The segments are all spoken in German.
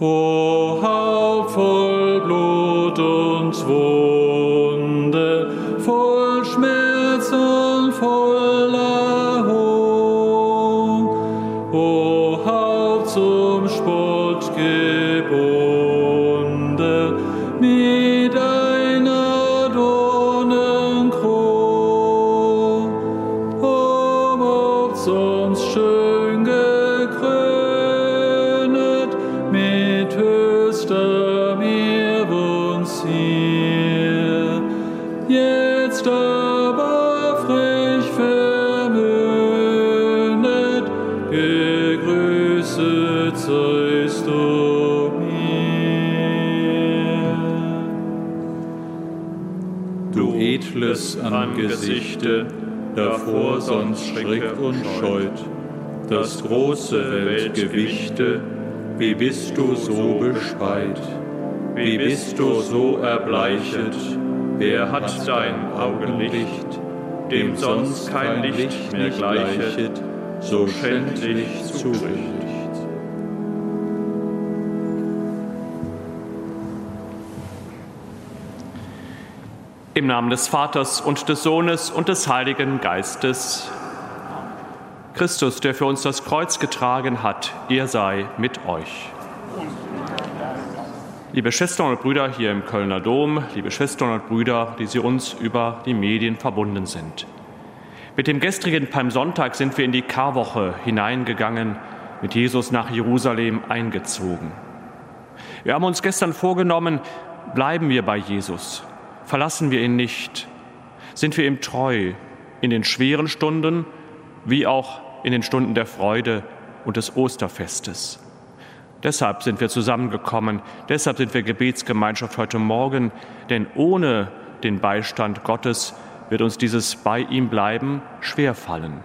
O Haupt voll Blut und Wunde, edles Angesichte, davor sonst schreckt und scheut, das große Weltgewichte, wie bist du so bespeit, wie bist du so erbleichet, wer hat dein Augenlicht, dem sonst kein Licht mehr gleichet, so schändlich zurichtet. Im Namen des Vaters und des Sohnes und des Heiligen Geistes. Christus, der für uns das Kreuz getragen hat, er sei mit euch. Liebe Schwestern und Brüder hier im Kölner Dom, liebe Schwestern und Brüder, die Sie uns über die Medien verbunden sind. Mit dem gestrigen Palmsonntag sind wir in die Karwoche hineingegangen, mit Jesus nach Jerusalem eingezogen. Wir haben uns gestern vorgenommen, bleiben wir bei Jesus, verlassen wir ihn nicht, sind wir ihm treu in den schweren Stunden wie auch in den Stunden der Freude und des Osterfestes. Deshalb sind wir zusammengekommen, deshalb sind wir Gebetsgemeinschaft heute Morgen, denn ohne den Beistand Gottes wird uns dieses bei ihm bleiben schwerfallen.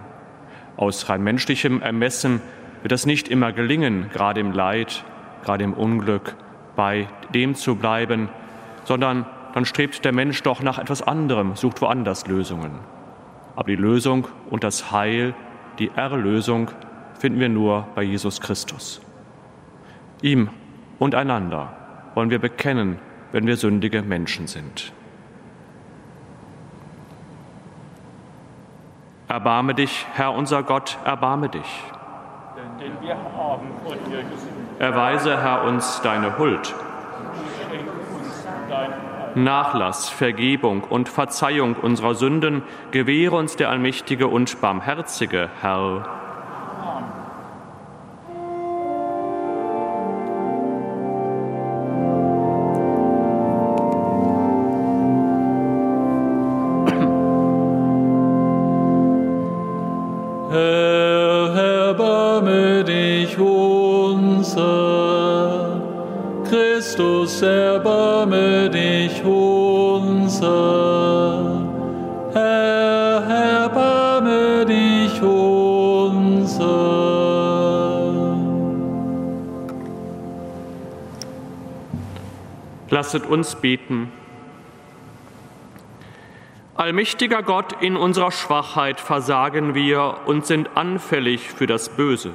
Aus rein menschlichem Ermessen wird es nicht immer gelingen, gerade im Leid, gerade im Unglück, bei dem zu bleiben, sondern dann strebt der Mensch doch nach etwas anderem, sucht woanders Lösungen. Aber die Lösung und das Heil, die Erlösung finden wir nur bei Jesus Christus. Ihm und einander wollen wir bekennen, wenn wir sündige Menschen sind. Erbarme dich, Herr unser Gott, erbarme dich. Denn wir haben dir gesündigt. Erweise, Herr, uns deine Huld, Schenk uns dein Heil. Nachlass, Vergebung und Verzeihung unserer Sünden gewähre uns der allmächtige und barmherzige Herr. Lasset uns beten. Allmächtiger Gott, in unserer Schwachheit versagen wir und sind anfällig für das Böse.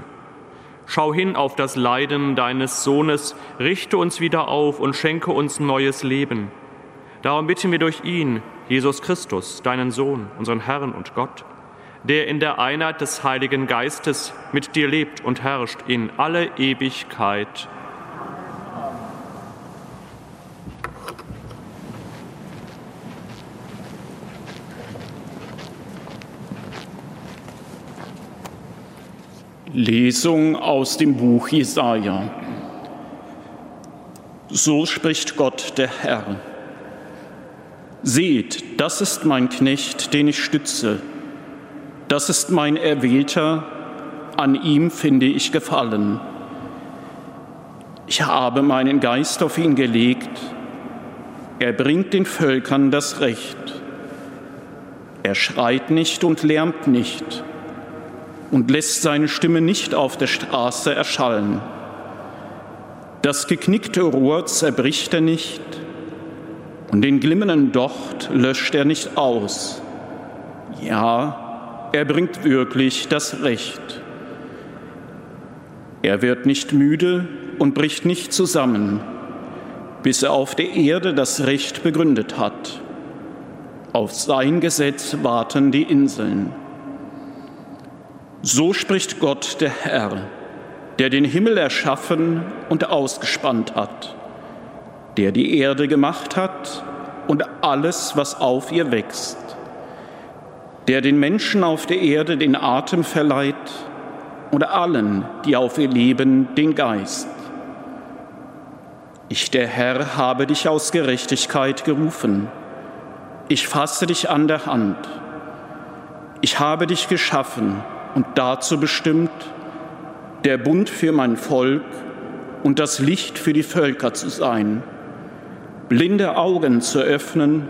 Schau hin auf das Leiden deines Sohnes, richte uns wieder auf und schenke uns neues Leben. Darum bitten wir durch ihn, Jesus Christus, deinen Sohn, unseren Herrn und Gott, der in der Einheit des Heiligen Geistes mit dir lebt und herrscht in alle Ewigkeit. Lesung aus dem Buch Jesaja. So spricht Gott, der Herr. Seht, das ist mein Knecht, den ich stütze. Das ist mein Erwählter, an ihm finde ich Gefallen. Ich habe meinen Geist auf ihn gelegt. Er bringt den Völkern das Recht. Er schreit nicht und lärmt nicht und lässt seine Stimme nicht auf der Straße erschallen. Das geknickte Rohr zerbricht er nicht und den glimmenden Docht löscht er nicht aus. Ja, er bringt wirklich das Recht. Er wird nicht müde, und bricht nicht zusammen, bis er auf der Erde das Recht begründet hat. Auf sein Gesetz warten die Inseln. So spricht Gott der Herr, der den Himmel erschaffen und ausgespannt hat, der die Erde gemacht hat und alles, was auf ihr wächst, der den Menschen auf der Erde den Atem verleiht und allen, die auf ihr leben, den Geist. Ich, der Herr, habe dich aus Gerechtigkeit gerufen. Ich fasse dich an der Hand. Ich habe dich geschaffen und dazu bestimmt, der Bund für mein Volk und das Licht für die Völker zu sein, blinde Augen zu öffnen,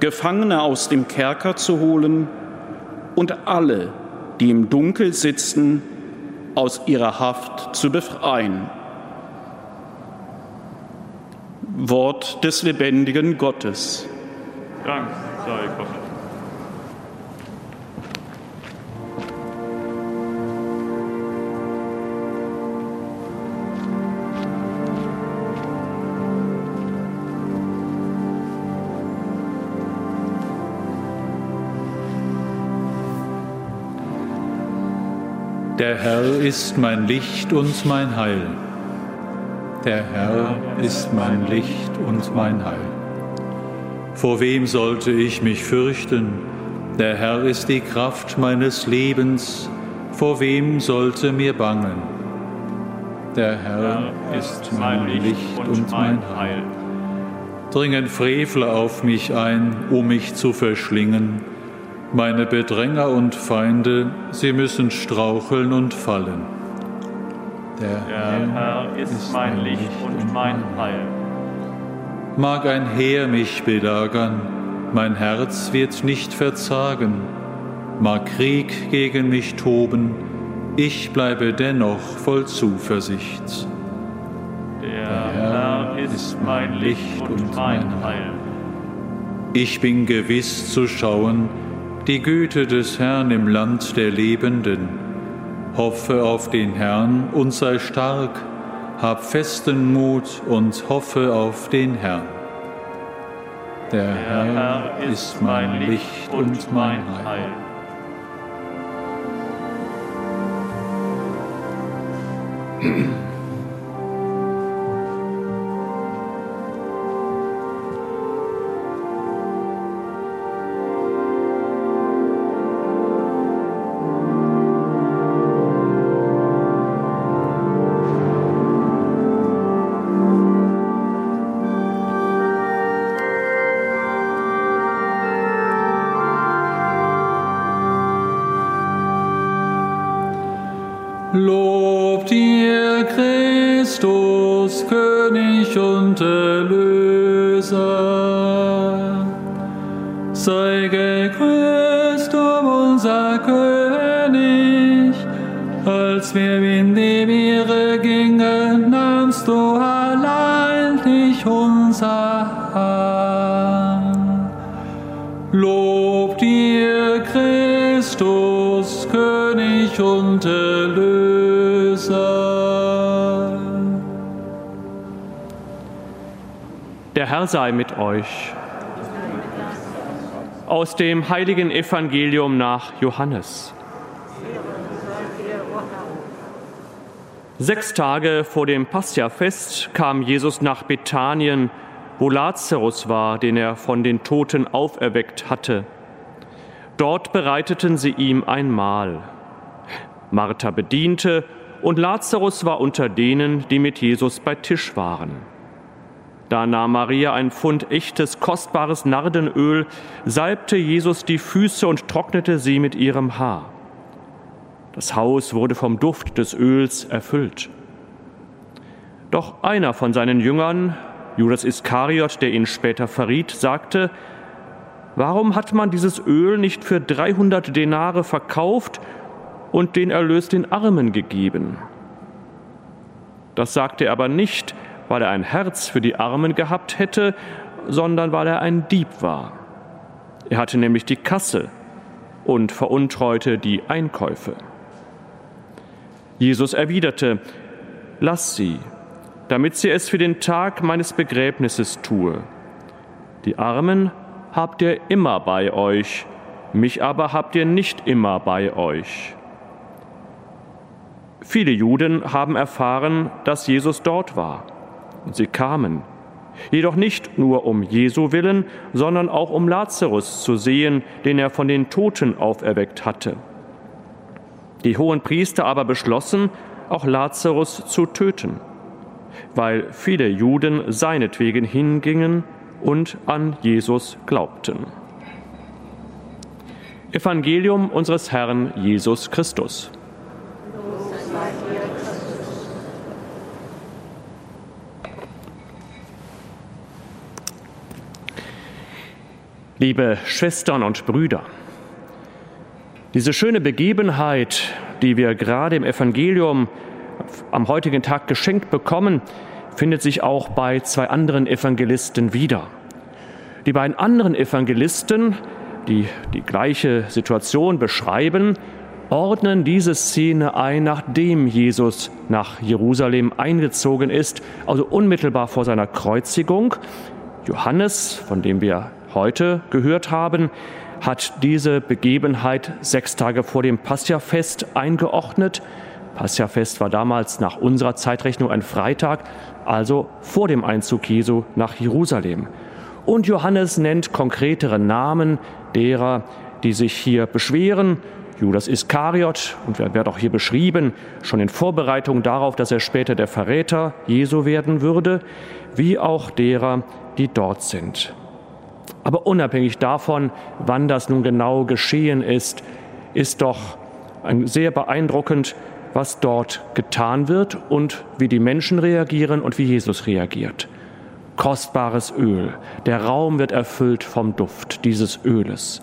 Gefangene aus dem Kerker zu holen und alle, die im Dunkel sitzen, aus ihrer Haft zu befreien. Wort des lebendigen Gottes. Dank sei Gott. Der Herr ist mein Licht und mein Heil. Der Herr ist mein Licht und mein Heil. Vor wem sollte ich mich fürchten? Der Herr ist die Kraft meines Lebens. Vor wem sollte mir bangen? Der Herr ist mein Licht und mein Heil. Dringen Frevler auf mich ein, um mich zu verschlingen. Meine Bedränger und Feinde, sie müssen straucheln und fallen. Der Herr ist mein Licht und mein Heil. Mag ein Heer mich belagern, mein Herz wird nicht verzagen. Mag Krieg gegen mich toben, ich bleibe dennoch voll Zuversicht. Der Herr ist mein Licht und mein Heil. Ich bin gewiss zu schauen, die Güte des Herrn im Land der Lebenden. Hoffe auf den Herrn und sei stark, hab festen Mut und hoffe auf den Herrn. Der, Herr ist mein Licht und mein Heil. Lob Sei mit euch. Aus dem heiligen Evangelium nach Johannes. Sechs Tage vor dem Passiafest kam Jesus nach Bethanien, wo Lazarus war, den er von den Toten auferweckt hatte. Dort bereiteten sie ihm ein Mahl. Martha bediente und Lazarus war unter denen, die mit Jesus bei Tisch waren. Da nahm Maria ein Pfund echtes, kostbares Nardenöl, salbte Jesus die Füße und trocknete sie mit ihrem Haar. Das Haus wurde vom Duft des Öls erfüllt. Doch einer von seinen Jüngern, Judas Iskariot, der ihn später verriet, sagte, Warum hat man dieses Öl nicht für 300 Denare verkauft und den Erlös den Armen gegeben? Das sagte er aber nicht, weil er ein Herz für die Armen gehabt hätte, sondern weil er ein Dieb war. Er hatte nämlich die Kasse und veruntreute die Einkäufe. Jesus erwiderte, Lass sie, damit sie es für den Tag meines Begräbnisses tue. Die Armen habt ihr immer bei euch, mich aber habt ihr nicht immer bei euch. Viele Juden haben erfahren, dass Jesus dort war. Sie kamen, jedoch nicht nur um Jesu willen, sondern auch um Lazarus zu sehen, den er von den Toten auferweckt hatte. Die hohen Priester aber beschlossen, auch Lazarus zu töten, weil viele Juden seinetwegen hingingen und an Jesus glaubten. Evangelium unseres Herrn Jesus Christus. Liebe Schwestern und Brüder, diese schöne Begebenheit, die wir gerade im Evangelium am heutigen Tag geschenkt bekommen, findet sich auch bei zwei anderen Evangelisten wieder. Die beiden anderen Evangelisten, die die gleiche Situation beschreiben, ordnen diese Szene ein, nachdem Jesus nach Jerusalem eingezogen ist, also unmittelbar vor seiner Kreuzigung. Johannes, von dem wir heute gehört haben, hat diese Begebenheit sechs Tage vor dem Passiafest eingeordnet. Passiafest war damals nach unserer Zeitrechnung ein Freitag, also vor dem Einzug Jesu nach Jerusalem. Und Johannes nennt konkretere Namen derer, die sich hier beschweren. Judas Iskariot, und wer wird auch hier beschrieben, schon in Vorbereitung darauf, dass er später der Verräter Jesu werden würde, wie auch derer, die dort sind. Aber unabhängig davon, wann das nun genau geschehen ist, ist doch sehr beeindruckend, was dort getan wird und wie die Menschen reagieren und wie Jesus reagiert. Kostbares Öl. Der Raum wird erfüllt vom Duft dieses Öles.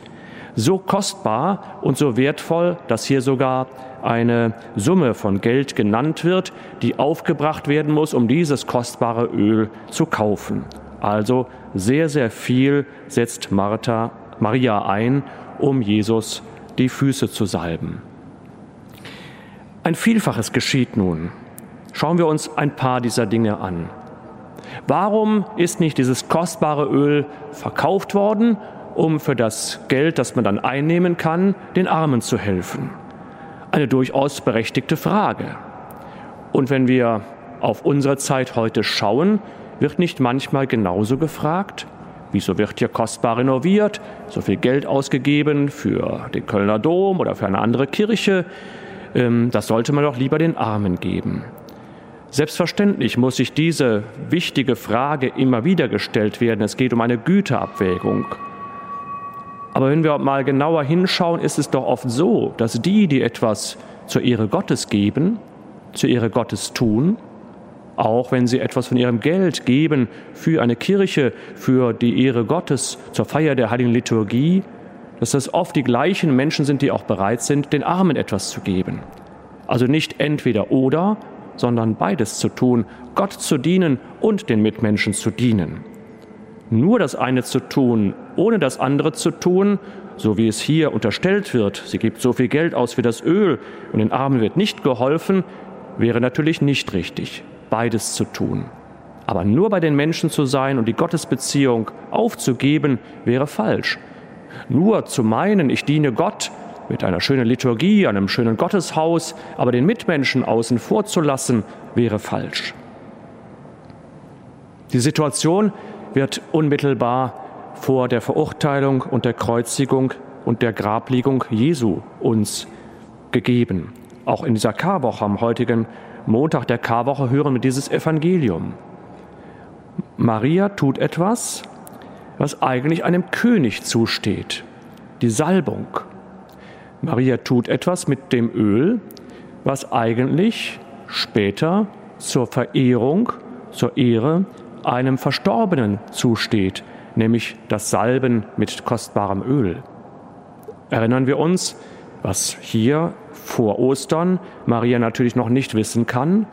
So kostbar und so wertvoll, dass hier sogar eine Summe von Geld genannt wird, die aufgebracht werden muss, um dieses kostbare Öl zu kaufen. Also sehr, sehr viel setzt Martha, Maria ein, um Jesus die Füße zu salben. Ein Vielfaches geschieht nun. Schauen wir uns ein paar dieser Dinge an. Warum ist nicht dieses kostbare Öl verkauft worden, um für das Geld, das man dann einnehmen kann, den Armen zu helfen? Eine durchaus berechtigte Frage. Und wenn wir auf unsere Zeit heute schauen, wird nicht manchmal genauso gefragt? Wieso wird hier kostbar renoviert, so viel Geld ausgegeben für den Kölner Dom oder für eine andere Kirche? Ähm, das sollte man doch lieber den Armen geben. Selbstverständlich muss sich diese wichtige Frage immer wieder gestellt werden. Es geht um eine Güterabwägung. Aber wenn wir mal genauer hinschauen, ist es doch oft so, dass die, die etwas zur Ehre Gottes geben, zur Ehre Gottes tun, auch wenn sie etwas von ihrem Geld geben für eine Kirche, für die Ehre Gottes, zur Feier der heiligen Liturgie, dass das oft die gleichen Menschen sind, die auch bereit sind, den Armen etwas zu geben. Also nicht entweder oder, sondern beides zu tun, Gott zu dienen und den Mitmenschen zu dienen. Nur das eine zu tun, ohne das andere zu tun, so wie es hier unterstellt wird, sie gibt so viel Geld aus wie das Öl und den Armen wird nicht geholfen, wäre natürlich nicht richtig beides zu tun. Aber nur bei den Menschen zu sein und die Gottesbeziehung aufzugeben, wäre falsch. Nur zu meinen, ich diene Gott mit einer schönen Liturgie, einem schönen Gotteshaus, aber den Mitmenschen außen vor zu lassen, wäre falsch. Die Situation wird unmittelbar vor der Verurteilung und der Kreuzigung und der Grabliegung Jesu uns gegeben. Auch in dieser Karwoche am heutigen Montag der Karwoche hören wir dieses Evangelium. Maria tut etwas, was eigentlich einem König zusteht, die Salbung. Maria tut etwas mit dem Öl, was eigentlich später zur Verehrung, zur Ehre einem Verstorbenen zusteht, nämlich das Salben mit kostbarem Öl. Erinnern wir uns, was hier vor Ostern Maria natürlich noch nicht wissen kann,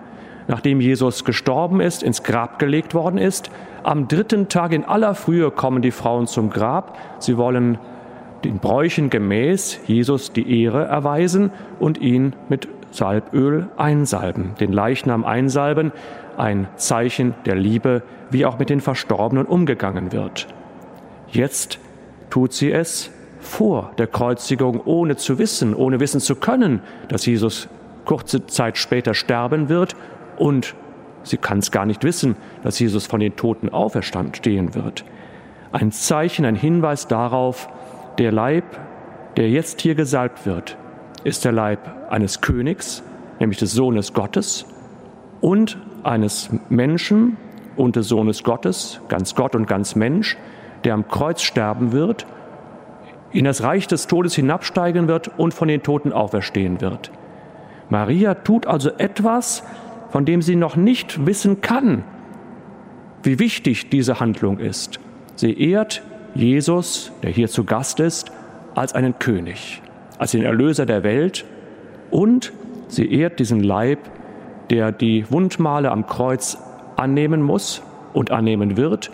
nachdem Jesus gestorben ist, ins Grab gelegt worden ist. Am dritten Tag in aller Frühe kommen die Frauen zum Grab. Sie wollen den Bräuchen gemäß Jesus die Ehre erweisen und ihn mit Salböl einsalben, den Leichnam einsalben, ein Zeichen der Liebe, wie auch mit den Verstorbenen umgegangen wird. Jetzt tut sie es vor der Kreuzigung, ohne zu wissen, ohne wissen zu können, dass Jesus kurze Zeit später sterben wird und sie kann es gar nicht wissen, dass Jesus von den Toten auferstand stehen wird. Ein Zeichen, ein Hinweis darauf, der Leib, der jetzt hier gesalbt wird, ist der Leib eines Königs, nämlich des Sohnes Gottes, und eines Menschen und des Sohnes Gottes, ganz Gott und ganz Mensch, der am Kreuz sterben wird, in das Reich des Todes hinabsteigen wird und von den Toten auferstehen wird. Maria tut also etwas, von dem sie noch nicht wissen kann, wie wichtig diese Handlung ist. Sie ehrt Jesus, der hier zu Gast ist, als einen König, als den Erlöser der Welt und sie ehrt diesen Leib, der die Wundmale am Kreuz annehmen muss und annehmen wird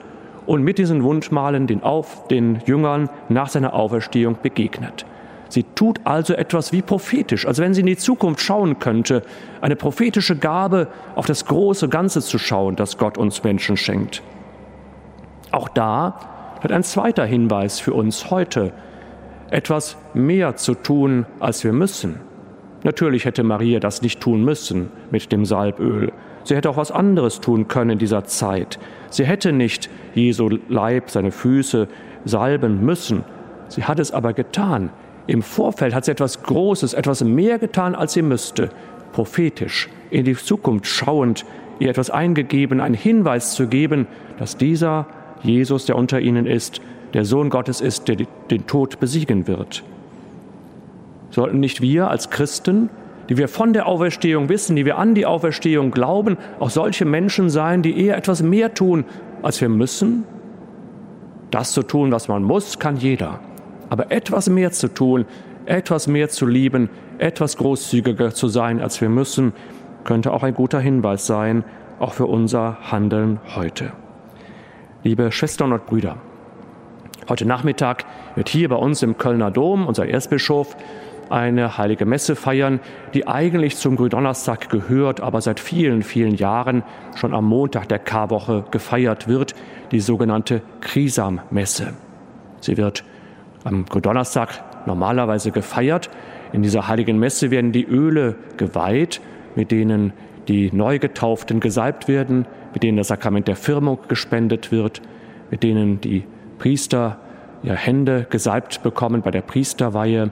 und mit diesen Wundmalen den, Auf, den Jüngern nach seiner Auferstehung begegnet. Sie tut also etwas wie prophetisch, als wenn sie in die Zukunft schauen könnte, eine prophetische Gabe, auf das große Ganze zu schauen, das Gott uns Menschen schenkt. Auch da hat ein zweiter Hinweis für uns heute, etwas mehr zu tun, als wir müssen. Natürlich hätte Maria das nicht tun müssen mit dem Salböl. Sie hätte auch was anderes tun können in dieser Zeit. Sie hätte nicht Jesu Leib, seine Füße salben müssen. Sie hat es aber getan. Im Vorfeld hat sie etwas Großes, etwas mehr getan, als sie müsste. Prophetisch, in die Zukunft schauend, ihr etwas eingegeben, einen Hinweis zu geben, dass dieser Jesus, der unter ihnen ist, der Sohn Gottes ist, der den Tod besiegen wird. Sollten nicht wir als Christen, die wir von der Auferstehung wissen, die wir an die Auferstehung glauben, auch solche Menschen sein, die eher etwas mehr tun, als wir müssen? Das zu tun, was man muss, kann jeder. Aber etwas mehr zu tun, etwas mehr zu lieben, etwas großzügiger zu sein, als wir müssen, könnte auch ein guter Hinweis sein, auch für unser Handeln heute. Liebe Schwestern und Brüder, heute Nachmittag wird hier bei uns im Kölner Dom unser Erzbischof eine heilige Messe feiern, die eigentlich zum Gründonnerstag gehört, aber seit vielen, vielen Jahren schon am Montag der Karwoche gefeiert wird, die sogenannte Krisam-Messe. Sie wird am Donnerstag normalerweise gefeiert. In dieser heiligen Messe werden die Öle geweiht, mit denen die Neugetauften gesalbt werden, mit denen das Sakrament der Firmung gespendet wird, mit denen die Priester ja, Hände gesalbt bekommen bei der Priesterweihe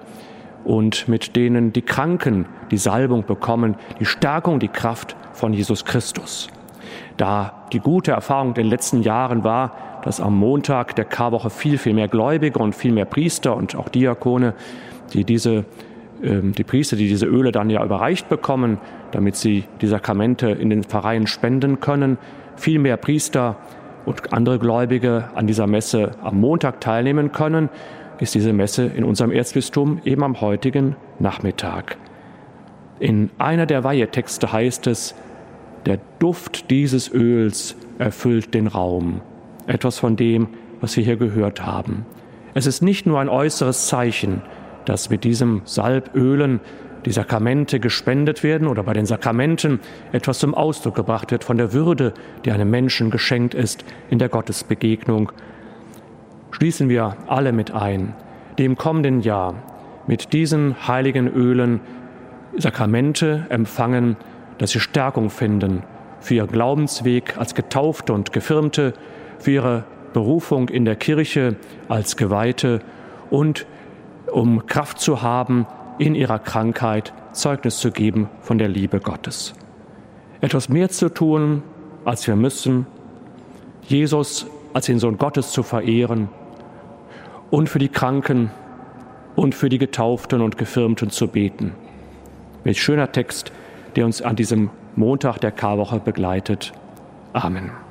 und mit denen die Kranken die Salbung bekommen, die Stärkung, die Kraft von Jesus Christus. Da die gute Erfahrung in den letzten Jahren war, dass am Montag der Karwoche viel, viel mehr Gläubige und viel mehr Priester und auch Diakone, die diese ähm, die Priester, die diese Öle dann ja überreicht bekommen, damit sie die Sakramente in den Pfarreien spenden können, viel mehr Priester und andere Gläubige an dieser Messe am Montag teilnehmen können, ist diese Messe in unserem Erzbistum eben am heutigen Nachmittag. In einer der Weihetexte heißt es, der Duft dieses Öls erfüllt den Raum etwas von dem, was wir hier gehört haben. Es ist nicht nur ein äußeres Zeichen, dass mit diesem Salbölen die Sakramente gespendet werden oder bei den Sakramenten etwas zum Ausdruck gebracht wird von der Würde, die einem Menschen geschenkt ist in der Gottesbegegnung. Schließen wir alle mit ein, die im kommenden Jahr mit diesen heiligen Ölen Sakramente empfangen, dass sie Stärkung finden für ihr Glaubensweg als Getaufte und Gefirmte, für ihre Berufung in der Kirche als Geweihte und um Kraft zu haben, in ihrer Krankheit Zeugnis zu geben von der Liebe Gottes. Etwas mehr zu tun, als wir müssen, Jesus als den Sohn Gottes zu verehren und für die Kranken und für die Getauften und Gefirmten zu beten. Welch schöner Text, der uns an diesem Montag der Karwoche begleitet. Amen.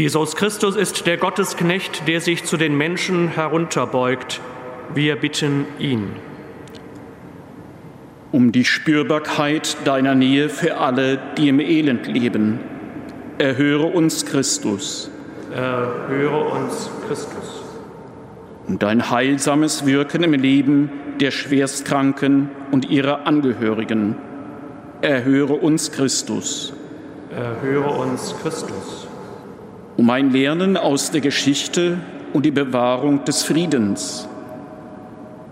Jesus Christus ist der Gottesknecht, der sich zu den Menschen herunterbeugt. Wir bitten ihn. Um die Spürbarkeit deiner Nähe für alle, die im Elend leben, erhöre uns Christus. Erhöre uns Christus. Um dein heilsames Wirken im Leben der Schwerstkranken und ihrer Angehörigen, erhöre uns Christus. Erhöre uns Christus um ein Lernen aus der Geschichte und die Bewahrung des Friedens.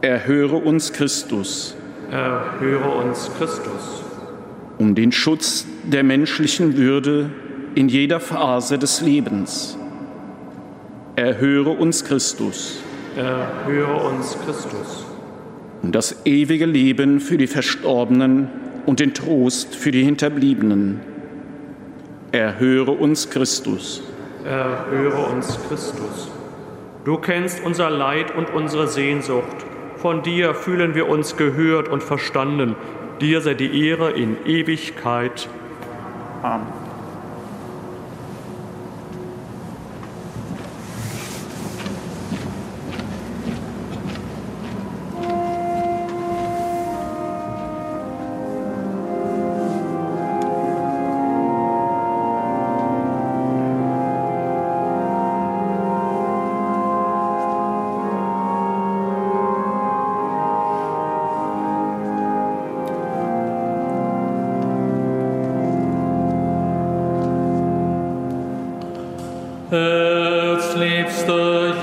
Erhöre uns Christus. Erhöre uns Christus. Um den Schutz der menschlichen Würde in jeder Phase des Lebens. Erhöre uns Christus. Erhöre uns Christus. Um das ewige Leben für die Verstorbenen und den Trost für die Hinterbliebenen. Erhöre uns Christus erhöre uns Christus. Du kennst unser Leid und unsere Sehnsucht. Von dir fühlen wir uns gehört und verstanden. Dir sei die Ehre in Ewigkeit. Amen.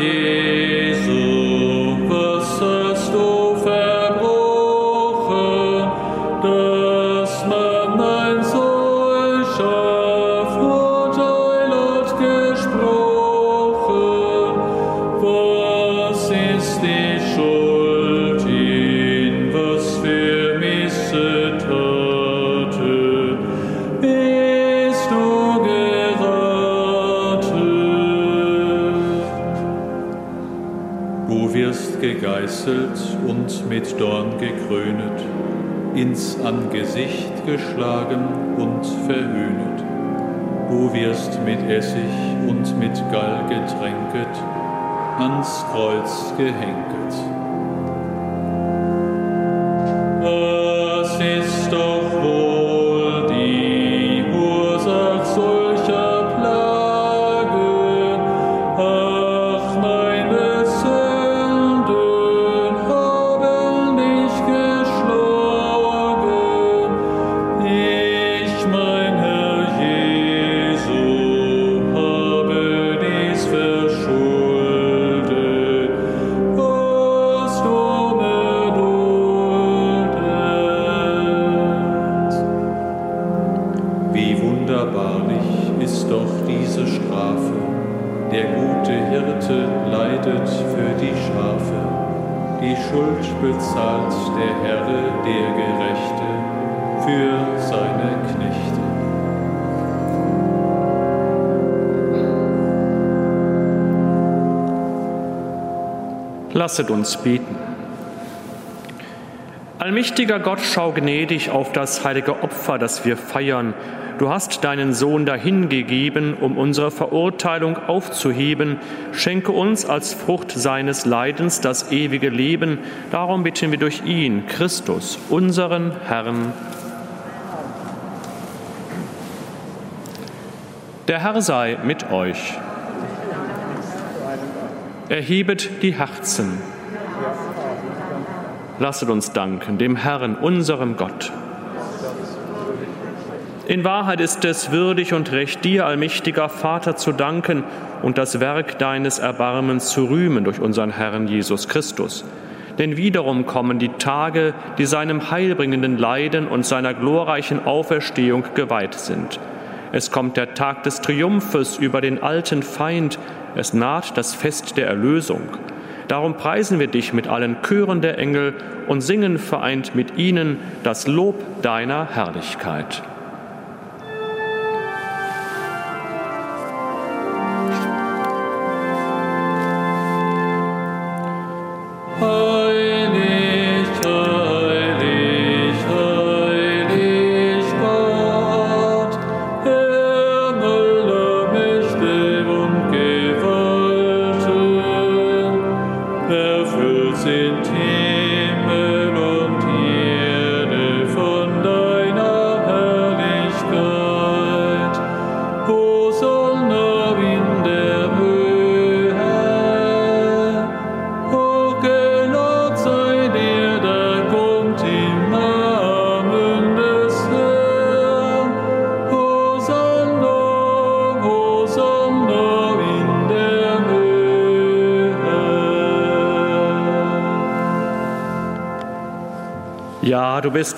Deus. Geschlagen und verhöhnet. Du wirst mit Essig und mit Gall getränket, ans Kreuz gehängt. Lasset uns beten. Allmächtiger Gott, schau gnädig auf das heilige Opfer, das wir feiern. Du hast deinen Sohn dahingegeben, um unsere Verurteilung aufzuheben. Schenke uns als Frucht seines Leidens das ewige Leben. Darum bitten wir durch ihn, Christus, unseren Herrn. Der Herr sei mit euch. Erhebet die Herzen. Lasset uns danken dem Herrn, unserem Gott. In Wahrheit ist es würdig und recht, dir, allmächtiger Vater, zu danken und das Werk deines Erbarmens zu rühmen durch unseren Herrn Jesus Christus. Denn wiederum kommen die Tage, die seinem heilbringenden Leiden und seiner glorreichen Auferstehung geweiht sind. Es kommt der Tag des Triumphes über den alten Feind, es naht das Fest der Erlösung. Darum preisen wir dich mit allen Chören der Engel und singen vereint mit ihnen das Lob deiner Herrlichkeit.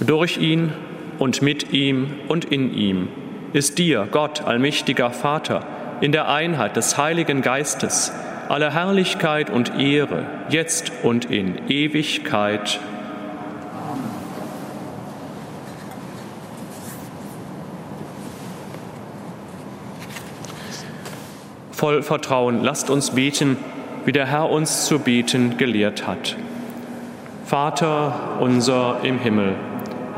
Durch ihn und mit ihm und in ihm ist dir, Gott, allmächtiger Vater, in der Einheit des Heiligen Geistes, alle Herrlichkeit und Ehre, jetzt und in Ewigkeit. Voll Vertrauen lasst uns beten, wie der Herr uns zu beten gelehrt hat. Vater unser im Himmel,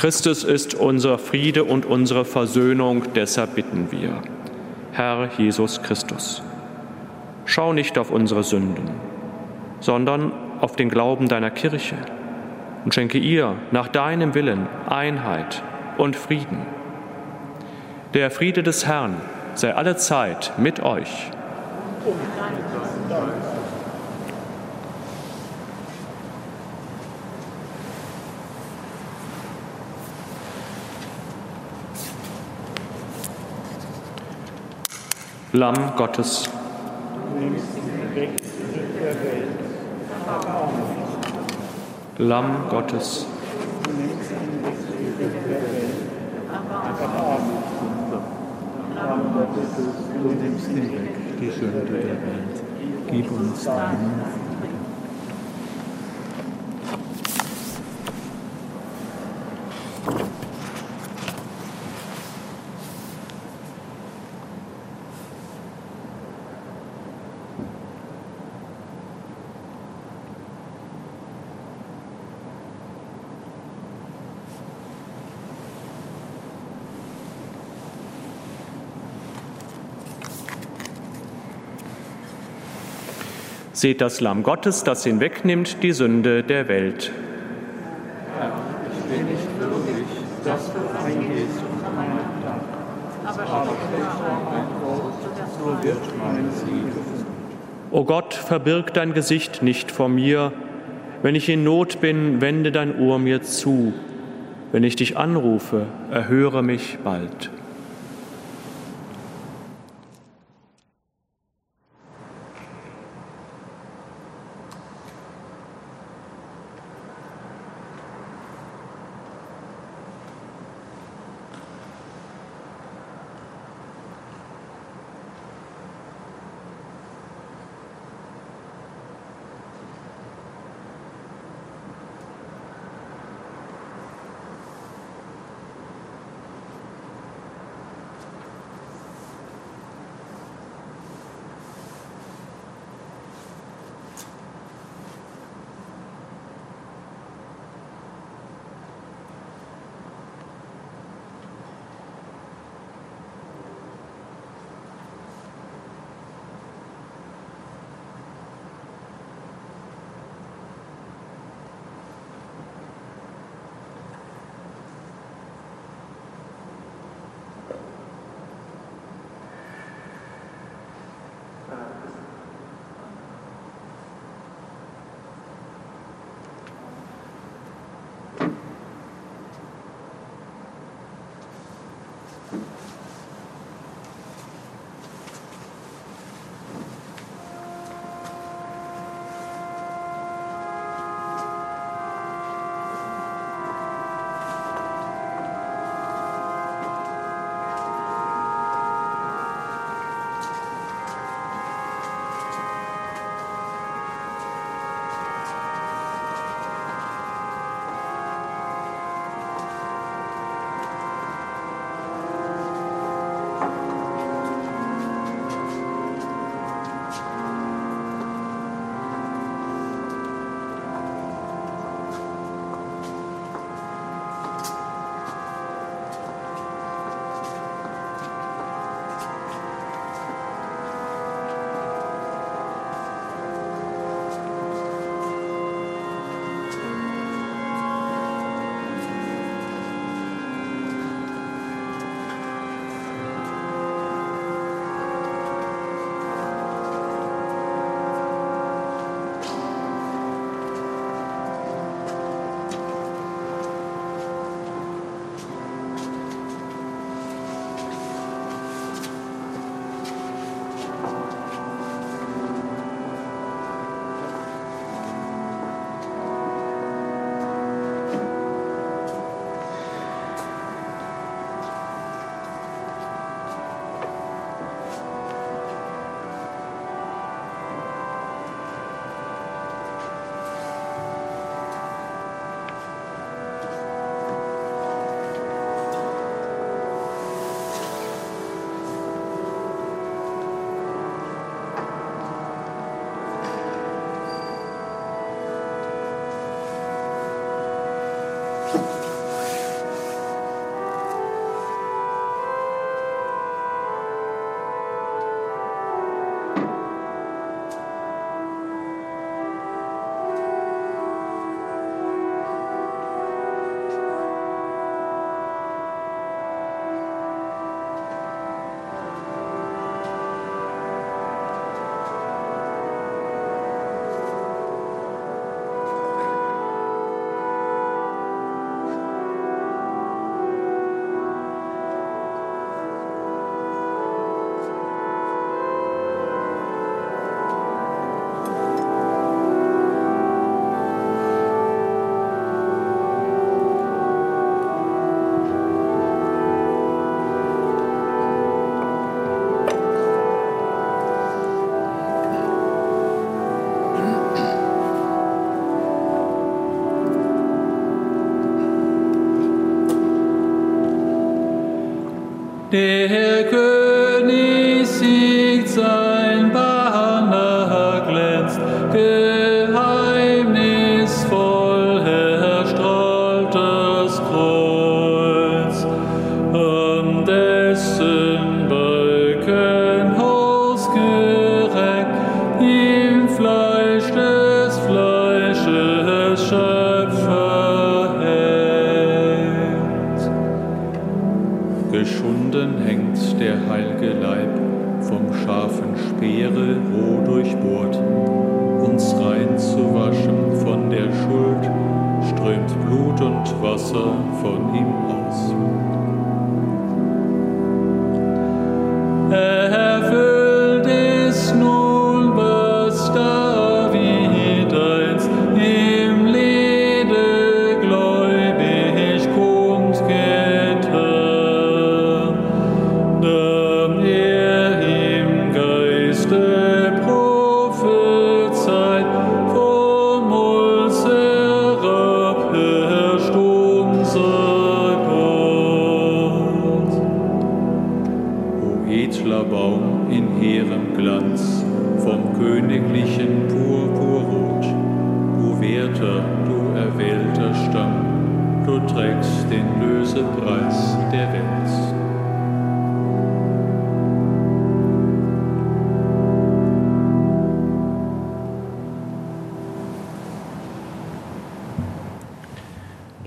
Christus ist unser Friede und unsere Versöhnung, deshalb bitten wir. Herr Jesus Christus, schau nicht auf unsere Sünden, sondern auf den Glauben deiner Kirche und schenke ihr nach deinem Willen Einheit und Frieden. Der Friede des Herrn sei alle Zeit mit euch. Lamm Gottes. Lamm Gottes. Du nimmst hinweg die Sünde der Welt. Gib uns deinen Seht das Lamm Gottes, das hinwegnimmt die Sünde der Welt. Herr, ich bin nicht würdig, dass du eingehst unter mein Dach, aber sprich ein Wort, so wird mein Sieg O Gott, verbirg dein Gesicht nicht vor mir. Wenn ich in Not bin, wende dein Ohr mir zu. Wenn ich dich anrufe, erhöre mich bald. Der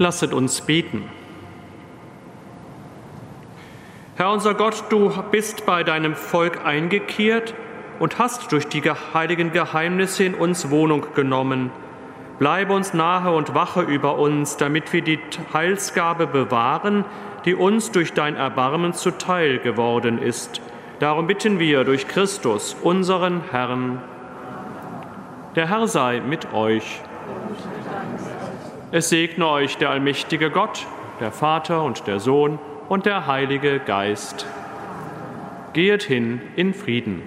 Lasset uns beten. Herr unser Gott, du bist bei deinem Volk eingekehrt und hast durch die heiligen Geheimnisse in uns Wohnung genommen. Bleibe uns nahe und wache über uns, damit wir die Heilsgabe bewahren, die uns durch dein Erbarmen zuteil geworden ist. Darum bitten wir durch Christus, unseren Herrn. Der Herr sei mit euch. Es segne euch der allmächtige Gott, der Vater und der Sohn und der Heilige Geist. Gehet hin in Frieden.